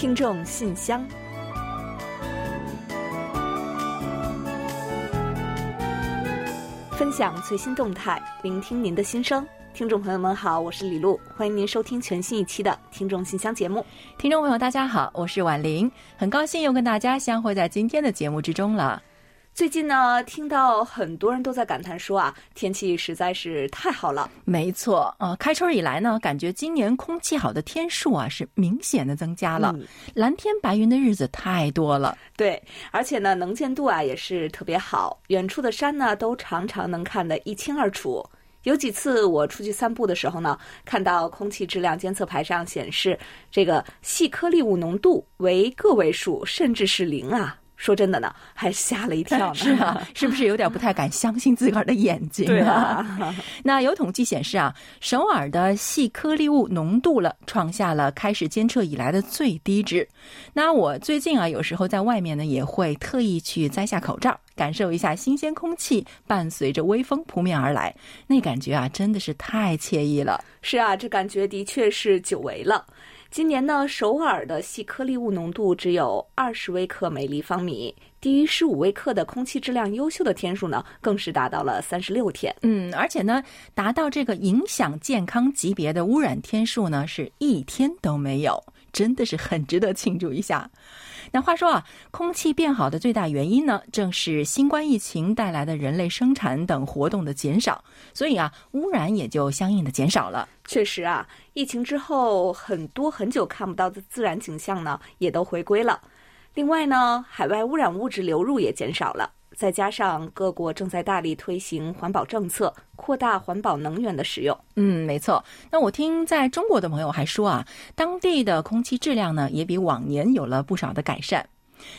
听众信箱，分享最新动态，聆听您的心声。听众朋友们好，我是李璐，欢迎您收听全新一期的《听众信箱》节目。听众朋友大家好，我是婉玲，很高兴又跟大家相会在今天的节目之中了。最近呢，听到很多人都在感叹说啊，天气实在是太好了。没错，呃，开春以来呢，感觉今年空气好的天数啊是明显的增加了，蓝天白云的日子太多了。对，而且呢，能见度啊也是特别好，远处的山呢都常常能看得一清二楚。有几次我出去散步的时候呢，看到空气质量监测牌上显示这个细颗粒物浓度为个位数，甚至是零啊。说真的呢，还吓了一跳呢。是啊，是不是有点不太敢相信自个儿的眼睛？对啊。那有统计显示啊，首尔的细颗粒物浓度了创下了开始监测以来的最低值。那我最近啊，有时候在外面呢，也会特意去摘下口罩，感受一下新鲜空气伴随着微风扑面而来，那感觉啊，真的是太惬意了。是啊，这感觉的确是久违了。今年呢，首尔的细颗粒物浓度只有二十微克每立方米，低于十五微克的空气质量优秀的天数呢，更是达到了三十六天。嗯，而且呢，达到这个影响健康级别的污染天数呢，是一天都没有，真的是很值得庆祝一下。那话说啊，空气变好的最大原因呢，正是新冠疫情带来的人类生产等活动的减少，所以啊，污染也就相应的减少了。确实啊，疫情之后，很多很久看不到的自然景象呢，也都回归了。另外呢，海外污染物质流入也减少了。再加上各国正在大力推行环保政策，扩大环保能源的使用。嗯，没错。那我听在中国的朋友还说啊，当地的空气质量呢也比往年有了不少的改善。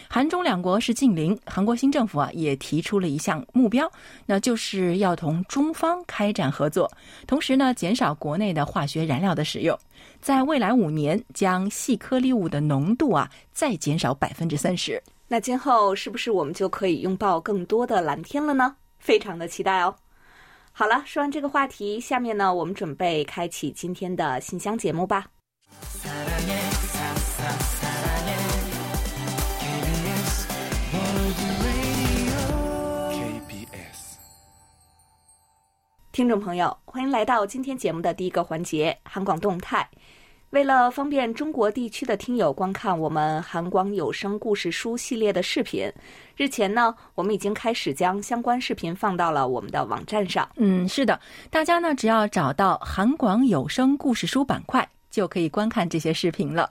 韩中两国是近邻，韩国新政府啊也提出了一项目标，那就是要同中方开展合作，同时呢减少国内的化学燃料的使用，在未来五年将细颗粒物的浓度啊再减少百分之三十。那今后是不是我们就可以拥抱更多的蓝天了呢？非常的期待哦。好了，说完这个话题，下面呢，我们准备开启今天的信箱节目吧。听众朋友，欢迎来到今天节目的第一个环节——韩广动态。为了方便中国地区的听友观看我们韩广有声故事书系列的视频，日前呢，我们已经开始将相关视频放到了我们的网站上。嗯，是的，大家呢只要找到韩广有声故事书板块，就可以观看这些视频了。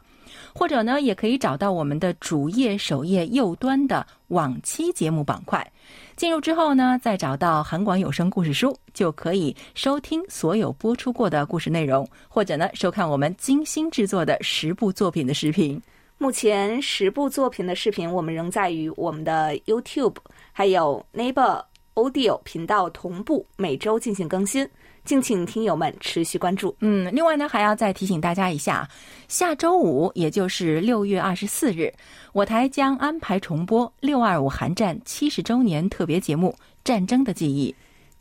或者呢，也可以找到我们的主页首页右端的往期节目板块，进入之后呢，再找到韩广有声故事书，就可以收听所有播出过的故事内容，或者呢，收看我们精心制作的十部作品的视频。目前十部作品的视频，我们仍在于我们的 YouTube 还有 Neighbor Audio 频道同步每周进行更新。敬请听友们持续关注。嗯，另外呢，还要再提醒大家一下，下周五，也就是六月二十四日，我台将安排重播六二五韩战七十周年特别节目《战争的记忆》，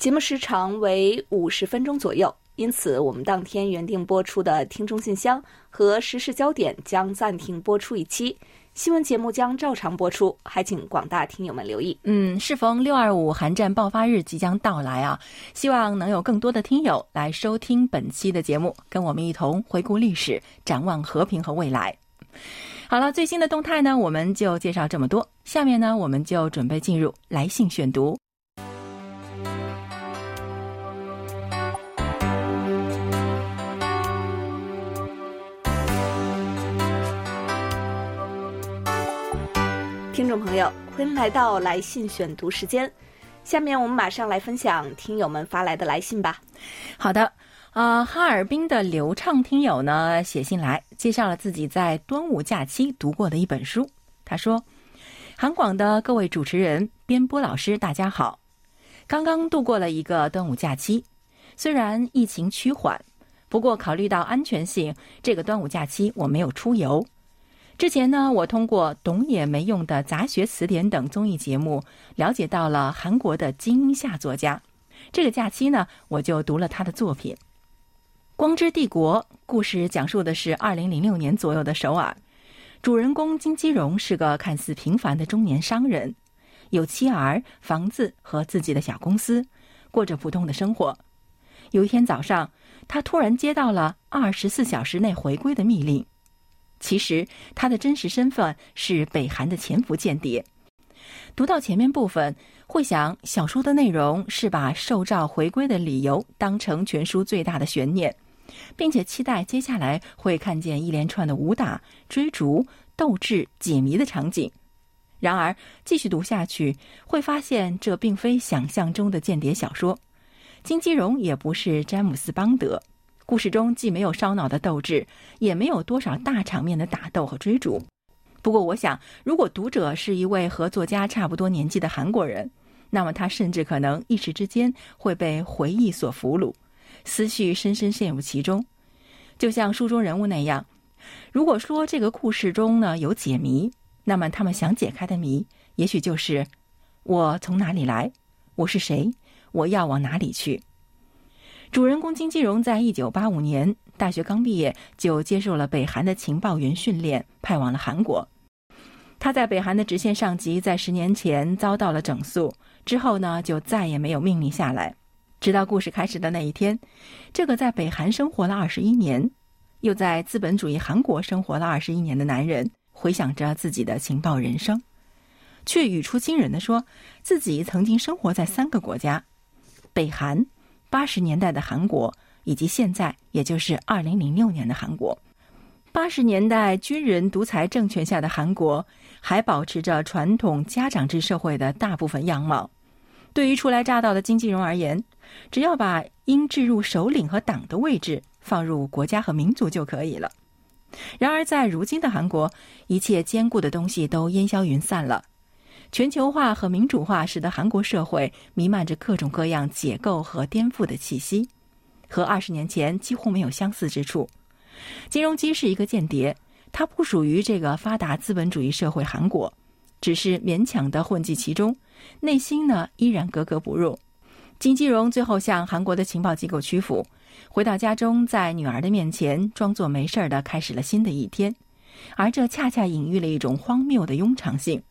节目时长为五十分钟左右，因此我们当天原定播出的听众信箱和时事焦点将暂停播出一期。新闻节目将照常播出，还请广大听友们留意。嗯，适逢六二五寒战爆发日即将到来啊，希望能有更多的听友来收听本期的节目，跟我们一同回顾历史，展望和平和未来。好了，最新的动态呢，我们就介绍这么多。下面呢，我们就准备进入来信选读。朋友，欢迎来到来信选读时间。下面我们马上来分享听友们发来的来信吧。好的，呃，哈尔滨的流畅听友呢写信来，介绍了自己在端午假期读过的一本书。他说：“韩广的各位主持人、编播老师，大家好。刚刚度过了一个端午假期，虽然疫情趋缓，不过考虑到安全性，这个端午假期我没有出游。”之前呢，我通过《懂也没用的杂学词典》等综艺节目，了解到了韩国的金英夏作家。这个假期呢，我就读了他的作品《光之帝国》。故事讲述的是二零零六年左右的首尔，主人公金基荣是个看似平凡的中年商人，有妻儿、房子和自己的小公司，过着普通的生活。有一天早上，他突然接到了二十四小时内回归的密令。其实他的真实身份是北韩的潜伏间谍。读到前面部分，会想小说的内容是把受召回归的理由当成全书最大的悬念，并且期待接下来会看见一连串的武打、追逐、斗智、解谜的场景。然而，继续读下去会发现这并非想象中的间谍小说。金基荣也不是詹姆斯邦德。故事中既没有烧脑的斗志，也没有多少大场面的打斗和追逐。不过，我想，如果读者是一位和作家差不多年纪的韩国人，那么他甚至可能一时之间会被回忆所俘虏，思绪深深陷入其中。就像书中人物那样，如果说这个故事中呢有解谜，那么他们想解开的谜，也许就是我从哪里来，我是谁，我要往哪里去。主人公金基荣在一九八五年大学刚毕业，就接受了北韩的情报员训练，派往了韩国。他在北韩的直线上级在十年前遭到了整肃之后呢，就再也没有命令下来。直到故事开始的那一天，这个在北韩生活了二十一年，又在资本主义韩国生活了二十一年的男人，回想着自己的情报人生，却语出惊人的说，自己曾经生活在三个国家：北韩。八十年代的韩国，以及现在，也就是二零零六年的韩国。八十年代军人独裁政权下的韩国，还保持着传统家长制社会的大部分样貌。对于初来乍到的金基荣而言，只要把应置入首领和党的位置放入国家和民族就可以了。然而，在如今的韩国，一切坚固的东西都烟消云散了。全球化和民主化使得韩国社会弥漫着各种各样解构和颠覆的气息，和二十年前几乎没有相似之处。金融基是一个间谍，他不属于这个发达资本主义社会韩国，只是勉强的混迹其中，内心呢依然格格不入。金基荣最后向韩国的情报机构屈服，回到家中，在女儿的面前装作没事的开始了新的一天，而这恰恰隐喻了一种荒谬的庸常性。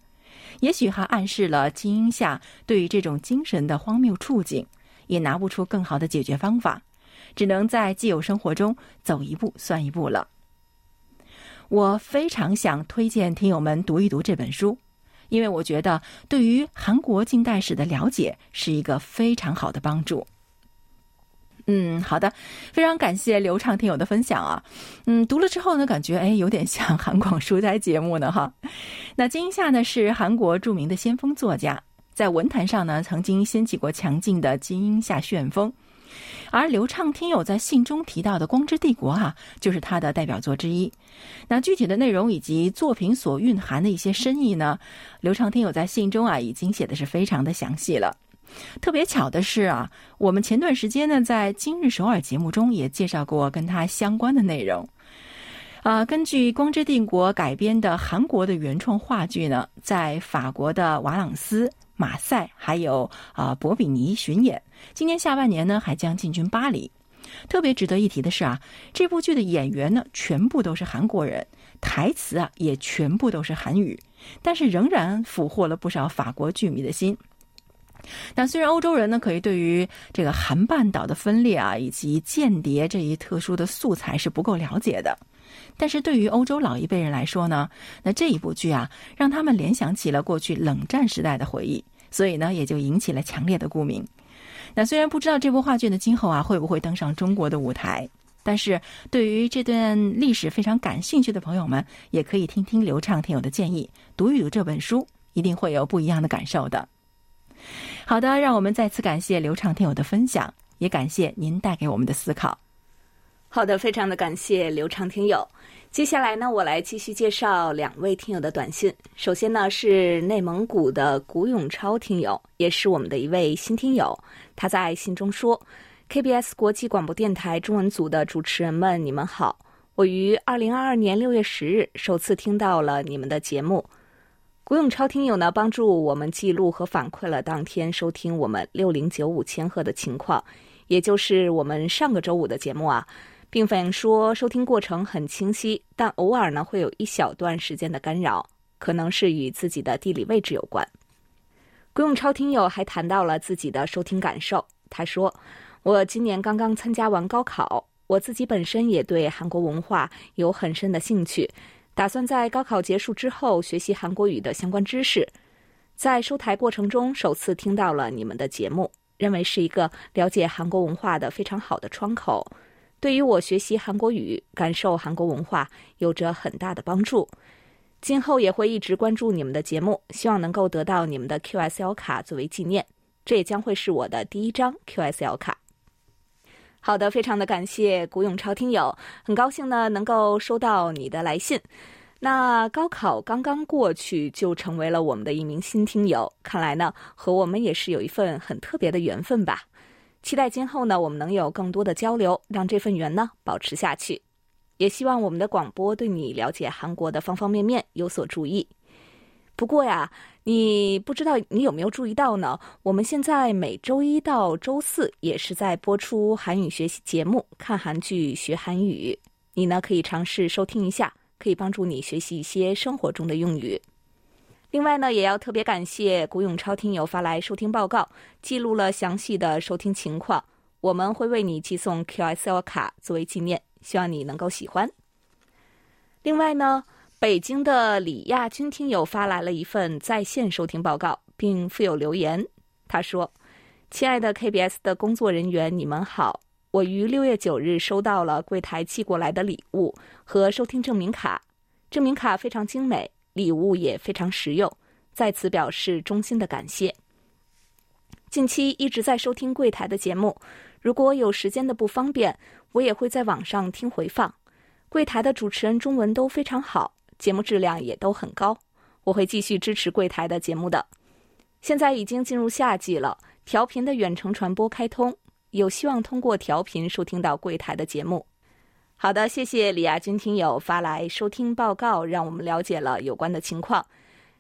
也许还暗示了金英夏对于这种精神的荒谬处境，也拿不出更好的解决方法，只能在既有生活中走一步算一步了。我非常想推荐听友们读一读这本书，因为我觉得对于韩国近代史的了解是一个非常好的帮助。嗯，好的，非常感谢刘畅听友的分享啊。嗯，读了之后呢，感觉哎，有点像韩广书斋节目呢哈。那金英夏呢是韩国著名的先锋作家，在文坛上呢曾经掀起过强劲的金英夏旋风，而刘畅听友在信中提到的《光之帝国》啊，就是他的代表作之一。那具体的内容以及作品所蕴含的一些深意呢，刘畅听友在信中啊已经写的是非常的详细了。特别巧的是啊，我们前段时间呢，在今日首尔节目中也介绍过跟他相关的内容。啊，根据《光之帝国》改编的韩国的原创话剧呢，在法国的瓦朗斯、马赛还有啊博比尼巡演，今年下半年呢还将进军巴黎。特别值得一提的是啊，这部剧的演员呢全部都是韩国人，台词啊也全部都是韩语，但是仍然俘获了不少法国剧迷的心。那虽然欧洲人呢，可以对于这个韩半岛的分裂啊，以及间谍这一特殊的素材是不够了解的，但是对于欧洲老一辈人来说呢，那这一部剧啊，让他们联想起了过去冷战时代的回忆，所以呢，也就引起了强烈的共鸣。那虽然不知道这部话剧的今后啊，会不会登上中国的舞台，但是对于这段历史非常感兴趣的朋友们，也可以听听刘畅听友的建议，读一读这本书，一定会有不一样的感受的。好的，让我们再次感谢刘畅听友的分享，也感谢您带给我们的思考。好的，非常的感谢刘畅听友。接下来呢，我来继续介绍两位听友的短信。首先呢，是内蒙古的古永超听友，也是我们的一位新听友。他在信中说：“KBS 国际广播电台中文组的主持人们，你们好！我于二零二二年六月十日首次听到了你们的节目。”古永超听友呢，帮助我们记录和反馈了当天收听我们六零九五千赫的情况，也就是我们上个周五的节目啊，并反映说收听过程很清晰，但偶尔呢会有一小段时间的干扰，可能是与自己的地理位置有关。郭永超听友还谈到了自己的收听感受，他说：“我今年刚刚参加完高考，我自己本身也对韩国文化有很深的兴趣，打算在高考结束之后学习韩国语的相关知识。在收台过程中，首次听到了你们的节目，认为是一个了解韩国文化的非常好的窗口。”对于我学习韩国语、感受韩国文化有着很大的帮助。今后也会一直关注你们的节目，希望能够得到你们的 QSL 卡作为纪念。这也将会是我的第一张 QSL 卡。好的，非常的感谢古永超听友，很高兴呢能够收到你的来信。那高考刚刚过去，就成为了我们的一名新听友，看来呢和我们也是有一份很特别的缘分吧。期待今后呢，我们能有更多的交流，让这份缘呢保持下去。也希望我们的广播对你了解韩国的方方面面有所注意。不过呀，你不知道你有没有注意到呢？我们现在每周一到周四也是在播出韩语学习节目，看韩剧学韩语。你呢可以尝试收听一下，可以帮助你学习一些生活中的用语。另外呢，也要特别感谢古永超听友发来收听报告，记录了详细的收听情况。我们会为你寄送 QSL 卡作为纪念，希望你能够喜欢。另外呢，北京的李亚军听友发来了一份在线收听报告，并附有留言。他说：“亲爱的 KBS 的工作人员，你们好，我于六月九日收到了柜台寄过来的礼物和收听证明卡，证明卡非常精美。”礼物也非常实用，在此表示衷心的感谢。近期一直在收听柜台的节目，如果有时间的不方便，我也会在网上听回放。柜台的主持人中文都非常好，节目质量也都很高，我会继续支持柜台的节目的。现在已经进入夏季了，调频的远程传播开通，有希望通过调频收听到柜台的节目。好的，谢谢李亚军听友发来收听报告，让我们了解了有关的情况。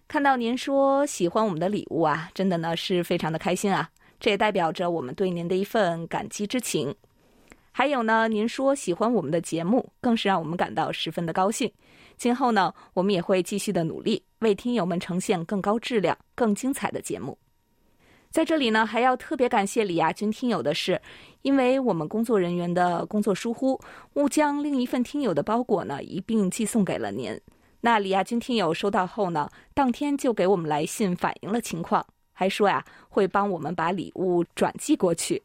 看到您说喜欢我们的礼物啊，真的呢是非常的开心啊！这也代表着我们对您的一份感激之情。还有呢，您说喜欢我们的节目，更是让我们感到十分的高兴。今后呢，我们也会继续的努力，为听友们呈现更高质量、更精彩的节目。在这里呢，还要特别感谢李亚军听友的是，因为我们工作人员的工作疏忽，误将另一份听友的包裹呢一并寄送给了您。那李亚军听友收到后呢，当天就给我们来信反映了情况，还说呀会帮我们把礼物转寄过去。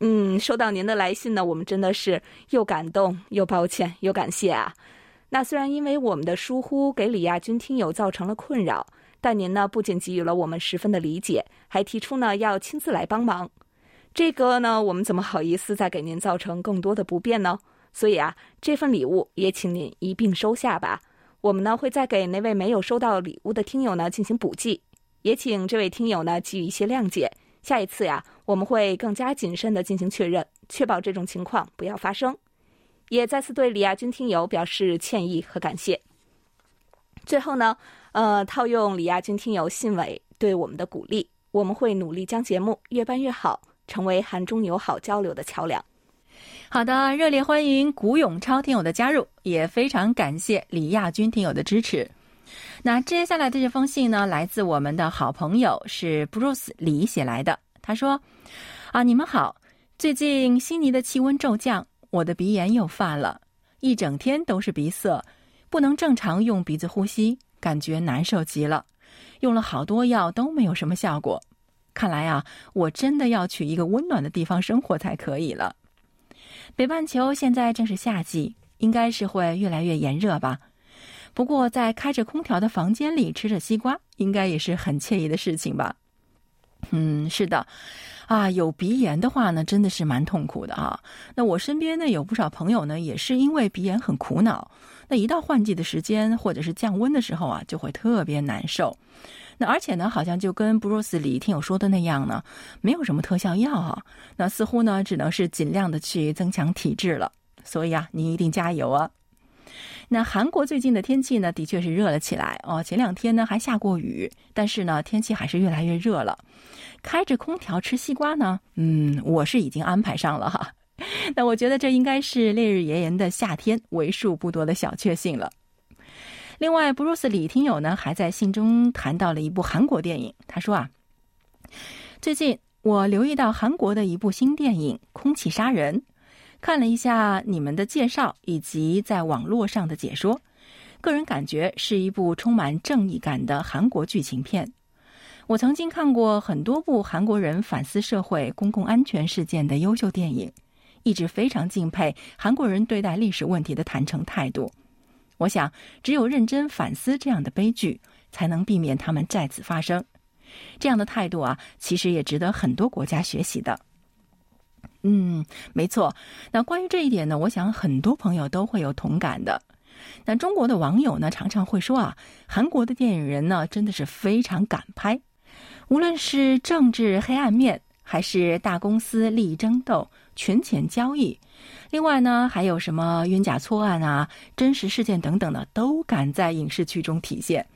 嗯，收到您的来信呢，我们真的是又感动又抱歉又感谢啊。那虽然因为我们的疏忽给李亚军听友造成了困扰。但您呢，不仅给予了我们十分的理解，还提出呢要亲自来帮忙。这个呢，我们怎么好意思再给您造成更多的不便呢？所以啊，这份礼物也请您一并收下吧。我们呢会再给那位没有收到礼物的听友呢进行补寄，也请这位听友呢给予一些谅解。下一次呀，我们会更加谨慎的进行确认，确保这种情况不要发生。也再次对李亚军听友表示歉意和感谢。最后呢。呃，套用李亚军听友信尾对我们的鼓励，我们会努力将节目越办越好，成为韩中友好交流的桥梁。好的，热烈欢迎古永超听友的加入，也非常感谢李亚军听友的支持。那接下来的这封信呢，来自我们的好朋友是 Bruce 李写来的。他说：“啊，你们好，最近悉尼的气温骤降，我的鼻炎又犯了，一整天都是鼻塞，不能正常用鼻子呼吸。”感觉难受极了，用了好多药都没有什么效果。看来啊，我真的要去一个温暖的地方生活才可以了。北半球现在正是夏季，应该是会越来越炎热吧。不过在开着空调的房间里吃着西瓜，应该也是很惬意的事情吧。嗯，是的。啊，有鼻炎的话呢，真的是蛮痛苦的啊。那我身边呢有不少朋友呢，也是因为鼻炎很苦恼。那一到换季的时间或者是降温的时候啊，就会特别难受。那而且呢，好像就跟布鲁斯里听友说的那样呢，没有什么特效药啊。那似乎呢，只能是尽量的去增强体质了。所以啊，您一定加油啊。那韩国最近的天气呢，的确是热了起来哦。前两天呢还下过雨，但是呢，天气还是越来越热了。开着空调吃西瓜呢？嗯，我是已经安排上了哈。那我觉得这应该是烈日炎炎的夏天为数不多的小确幸了。另外，布鲁斯李听友呢还在信中谈到了一部韩国电影。他说啊，最近我留意到韩国的一部新电影《空气杀人》，看了一下你们的介绍以及在网络上的解说，个人感觉是一部充满正义感的韩国剧情片。我曾经看过很多部韩国人反思社会公共安全事件的优秀电影，一直非常敬佩韩国人对待历史问题的坦诚态度。我想，只有认真反思这样的悲剧，才能避免他们再次发生。这样的态度啊，其实也值得很多国家学习的。嗯，没错。那关于这一点呢，我想很多朋友都会有同感的。那中国的网友呢，常常会说啊，韩国的电影人呢，真的是非常敢拍。无论是政治黑暗面，还是大公司利益争斗、权钱交易。另外呢，还有什么冤假错案啊、真实事件等等的，都敢在影视剧中体现。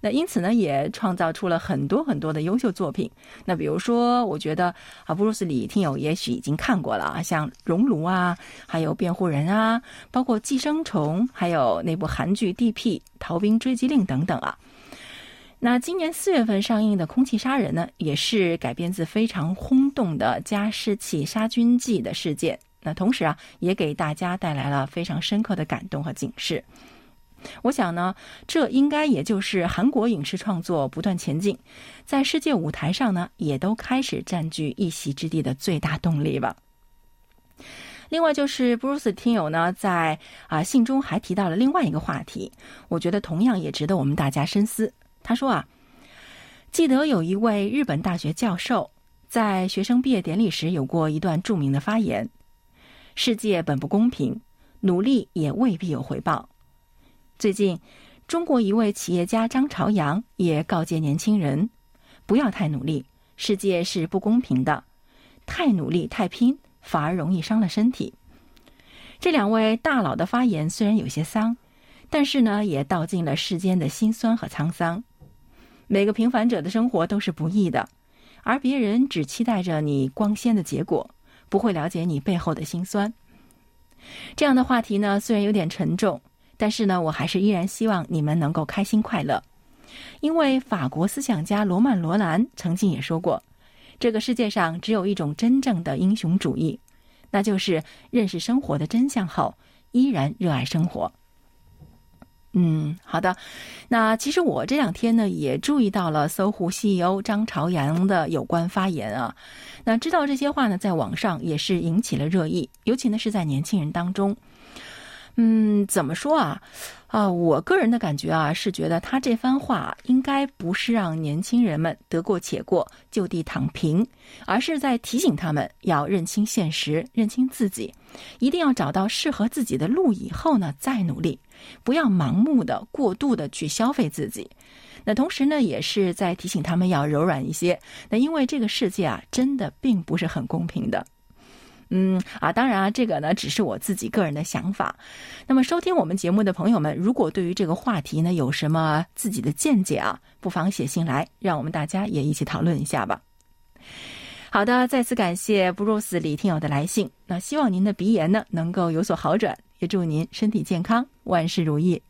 那因此呢，也创造出了很多很多的优秀作品。那比如说，我觉得啊，布鲁斯李听友也许已经看过了啊，像《熔炉》啊，还有《辩护人》啊，包括《寄生虫》，还有那部韩剧《D.P. 逃兵追击令》等等啊。那今年四月份上映的《空气杀人》呢，也是改编自非常轰动的加湿器杀菌剂的事件。那同时啊，也给大家带来了非常深刻的感动和警示。我想呢，这应该也就是韩国影视创作不断前进，在世界舞台上呢，也都开始占据一席之地的最大动力吧。另外，就是布鲁斯听友呢，在啊信中还提到了另外一个话题，我觉得同样也值得我们大家深思。他说啊，记得有一位日本大学教授在学生毕业典礼时有过一段著名的发言。世界本不公平，努力也未必有回报。最近，中国一位企业家张朝阳也告诫年轻人，不要太努力，世界是不公平的，太努力太拼反而容易伤了身体。这两位大佬的发言虽然有些丧，但是呢，也道尽了世间的辛酸和沧桑。每个平凡者的生活都是不易的，而别人只期待着你光鲜的结果。不会了解你背后的辛酸。这样的话题呢，虽然有点沉重，但是呢，我还是依然希望你们能够开心快乐。因为法国思想家罗曼·罗兰曾经也说过，这个世界上只有一种真正的英雄主义，那就是认识生活的真相后，依然热爱生活。嗯，好的。那其实我这两天呢，也注意到了搜狐 CEO 张朝阳的有关发言啊。那知道这些话呢，在网上也是引起了热议，尤其呢是在年轻人当中。嗯，怎么说啊？啊，我个人的感觉啊，是觉得他这番话应该不是让年轻人们得过且过、就地躺平，而是在提醒他们要认清现实、认清自己，一定要找到适合自己的路，以后呢再努力，不要盲目的、过度的去消费自己。那同时呢，也是在提醒他们要柔软一些。那因为这个世界啊，真的并不是很公平的。嗯啊，当然啊，这个呢只是我自己个人的想法。那么，收听我们节目的朋友们，如果对于这个话题呢有什么自己的见解啊，不妨写信来，让我们大家也一起讨论一下吧。好的，再次感谢布鲁斯李听友的来信。那希望您的鼻炎呢能够有所好转，也祝您身体健康，万事如意。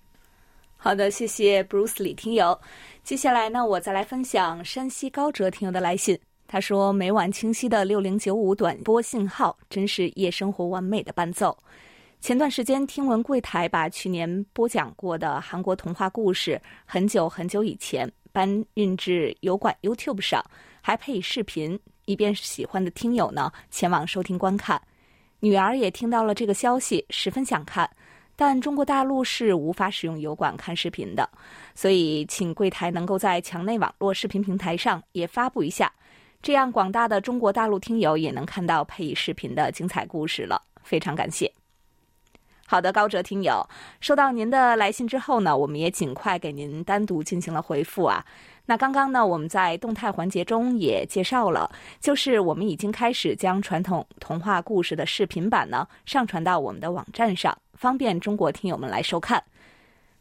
好的，谢谢布鲁斯李听友。接下来呢，我再来分享山西高哲听友的来信。他说：“每晚清晰的六零九五短波信号，真是夜生活完美的伴奏。前段时间听闻柜台把去年播讲过的韩国童话故事，很久很久以前搬运至油管 YouTube 上，还配以视频，以便喜欢的听友呢前往收听观看。女儿也听到了这个消息，十分想看，但中国大陆是无法使用油管看视频的，所以请柜台能够在墙内网络视频平台上也发布一下。”这样，广大的中国大陆听友也能看到配以视频的精彩故事了，非常感谢。好的，高哲听友，收到您的来信之后呢，我们也尽快给您单独进行了回复啊。那刚刚呢，我们在动态环节中也介绍了，就是我们已经开始将传统童话故事的视频版呢上传到我们的网站上，方便中国听友们来收看。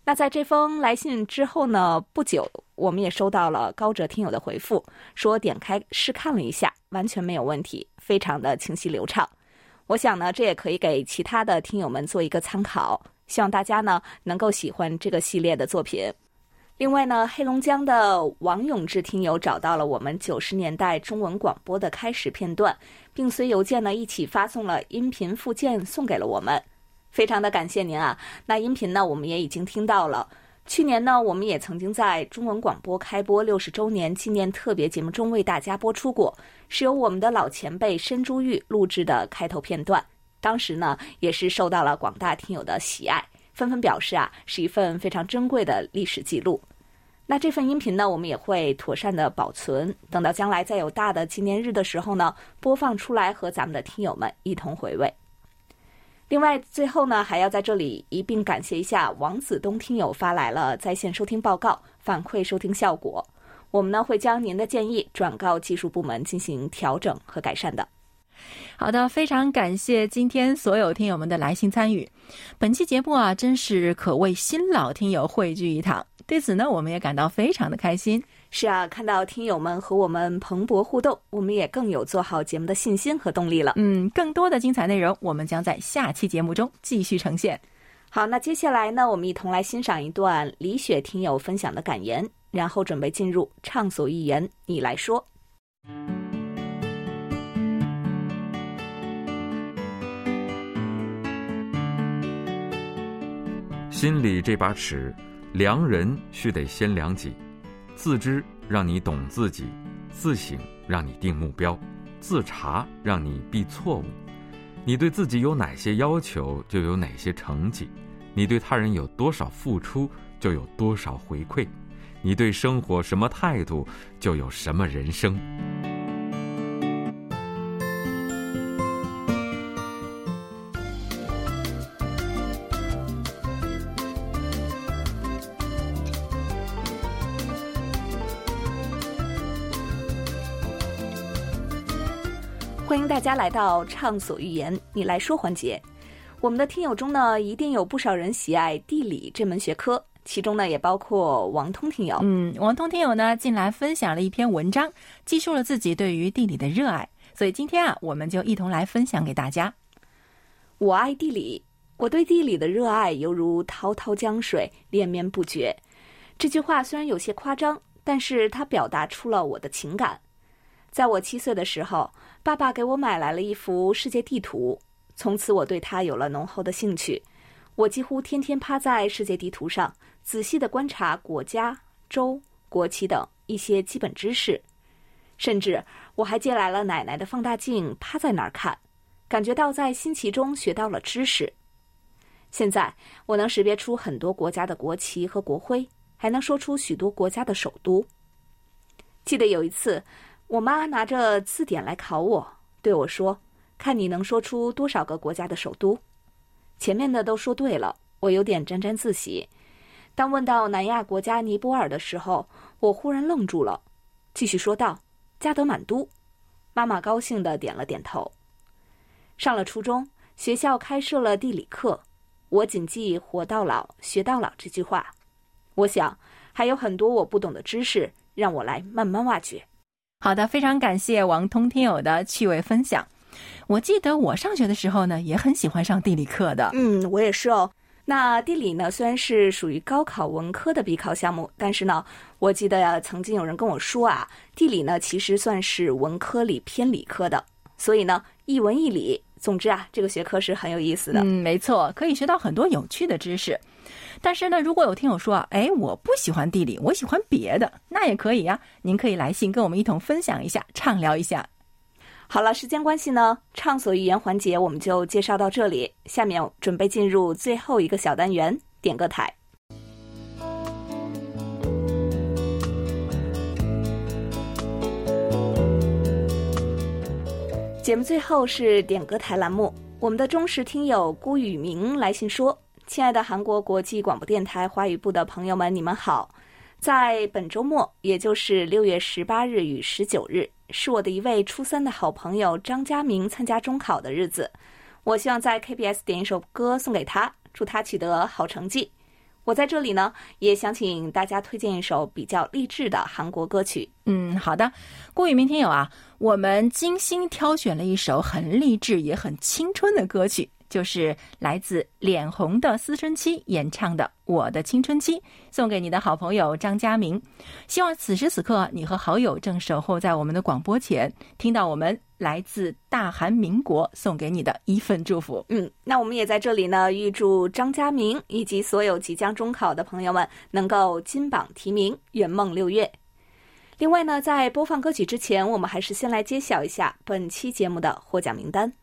那在这封来信之后呢？不久，我们也收到了高哲听友的回复，说点开试看了一下，完全没有问题，非常的清晰流畅。我想呢，这也可以给其他的听友们做一个参考。希望大家呢能够喜欢这个系列的作品。另外呢，黑龙江的王永志听友找到了我们九十年代中文广播的开始片段，并随邮件呢一起发送了音频附件送给了我们，非常的感谢您啊！那音频呢我们也已经听到了。去年呢，我们也曾经在中文广播开播六十周年纪念特别节目中为大家播出过，是由我们的老前辈申珠玉录制的开头片段。当时呢，也是受到了广大听友的喜爱，纷纷表示啊，是一份非常珍贵的历史记录。那这份音频呢，我们也会妥善的保存，等到将来再有大的纪念日的时候呢，播放出来和咱们的听友们一同回味。另外，最后呢，还要在这里一并感谢一下王子东听友发来了在线收听报告，反馈收听效果。我们呢会将您的建议转告技术部门进行调整和改善的。好的，非常感谢今天所有听友们的来信参与。本期节目啊，真是可谓新老听友汇聚一堂，对此呢，我们也感到非常的开心。是啊，看到听友们和我们蓬勃互动，我们也更有做好节目的信心和动力了。嗯，更多的精彩内容，我们将在下期节目中继续呈现。好，那接下来呢，我们一同来欣赏一段李雪听友分享的感言，然后准备进入畅所欲言，你来说。心里这把尺，量人须得先量己。自知让你懂自己，自省让你定目标，自查让你避错误。你对自己有哪些要求，就有哪些成绩；你对他人有多少付出，就有多少回馈；你对生活什么态度，就有什么人生。家来到畅所欲言，你来说环节。我们的听友中呢，一定有不少人喜爱地理这门学科，其中呢也包括王通听友。嗯，王通听友呢近来分享了一篇文章，记述了自己对于地理的热爱，所以今天啊，我们就一同来分享给大家。我爱地理，我对地理的热爱犹如滔滔江水，连绵不绝。这句话虽然有些夸张，但是它表达出了我的情感。在我七岁的时候，爸爸给我买来了一幅世界地图，从此我对它有了浓厚的兴趣。我几乎天天趴在世界地图上，仔细地观察国家、州、国旗等一些基本知识，甚至我还借来了奶奶的放大镜，趴在那儿看，感觉到在新奇中学到了知识。现在我能识别出很多国家的国旗和国徽，还能说出许多国家的首都。记得有一次。我妈拿着字典来考我，对我说：“看你能说出多少个国家的首都。”前面的都说对了，我有点沾沾自喜。当问到南亚国家尼泊尔的时候，我忽然愣住了，继续说道：“加德满都。”妈妈高兴的点了点头。上了初中，学校开设了地理课，我谨记“活到老，学到老”这句话。我想还有很多我不懂的知识，让我来慢慢挖掘。好的，非常感谢王通听友的趣味分享。我记得我上学的时候呢，也很喜欢上地理课的。嗯，我也是哦。那地理呢，虽然是属于高考文科的必考项目，但是呢，我记得呀，曾经有人跟我说啊，地理呢其实算是文科里偏理科的。所以呢，一文一理，总之啊，这个学科是很有意思的。嗯，没错，可以学到很多有趣的知识。但是呢，如果有听友说，哎，我不喜欢地理，我喜欢别的，那也可以呀。您可以来信跟我们一同分享一下，畅聊一下。好了，时间关系呢，畅所欲言环节我们就介绍到这里。下面准备进入最后一个小单元——点歌台。节目最后是点歌台栏目，我们的忠实听友孤雨明来信说。亲爱的韩国国际广播电台华语部的朋友们，你们好！在本周末，也就是六月十八日与十九日，是我的一位初三的好朋友张佳明参加中考的日子。我希望在 KBS 点一首歌送给他，祝他取得好成绩。我在这里呢，也想请大家推荐一首比较励志的韩国歌曲。嗯，好的，郭宇明天有啊，我们精心挑选了一首很励志也很青春的歌曲。就是来自脸红的思春期演唱的《我的青春期》，送给你的好朋友张佳明。希望此时此刻，你和好友正守候在我们的广播前，听到我们来自大韩民国送给你的一份祝福。嗯，那我们也在这里呢，预祝张佳明以及所有即将中考的朋友们能够金榜题名，圆梦六月。另外呢，在播放歌曲之前，我们还是先来揭晓一下本期节目的获奖名单。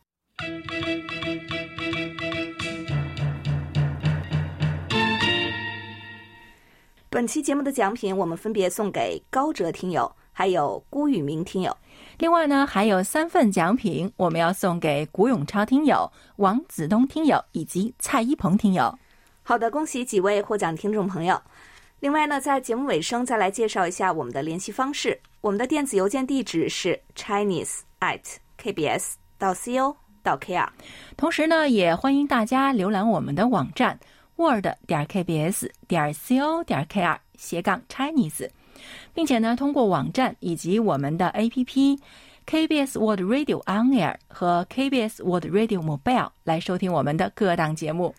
本期节目的奖品，我们分别送给高哲听友，还有辜宇明听友。另外呢，还有三份奖品，我们要送给古永超听友、王子东听友以及蔡一鹏听友。好的，恭喜几位获奖听众朋友。另外呢，在节目尾声再来介绍一下我们的联系方式。我们的电子邮件地址是 chinese at kbs 到 co 到 kr。同时呢，也欢迎大家浏览我们的网站。Word 点 kbs 点 co 点 kr 斜杠 Chinese，并且呢，通过网站以及我们的 APP KBS World Radio On Air 和 KBS World Radio Mobile 来收听我们的各档节目。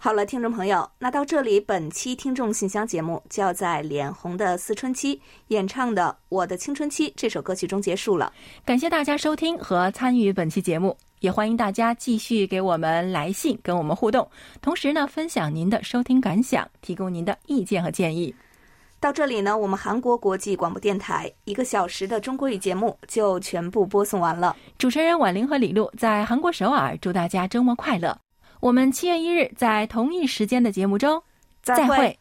好了，听众朋友，那到这里，本期听众信箱节目就要在脸红的思春期演唱的《我的青春期》这首歌曲中结束了。感谢大家收听和参与本期节目。也欢迎大家继续给我们来信，跟我们互动，同时呢，分享您的收听感想，提供您的意见和建议。到这里呢，我们韩国国际广播电台一个小时的中国语节目就全部播送完了。主持人婉玲和李璐在韩国首尔，祝大家周末快乐。我们七月一日在同一时间的节目中再会。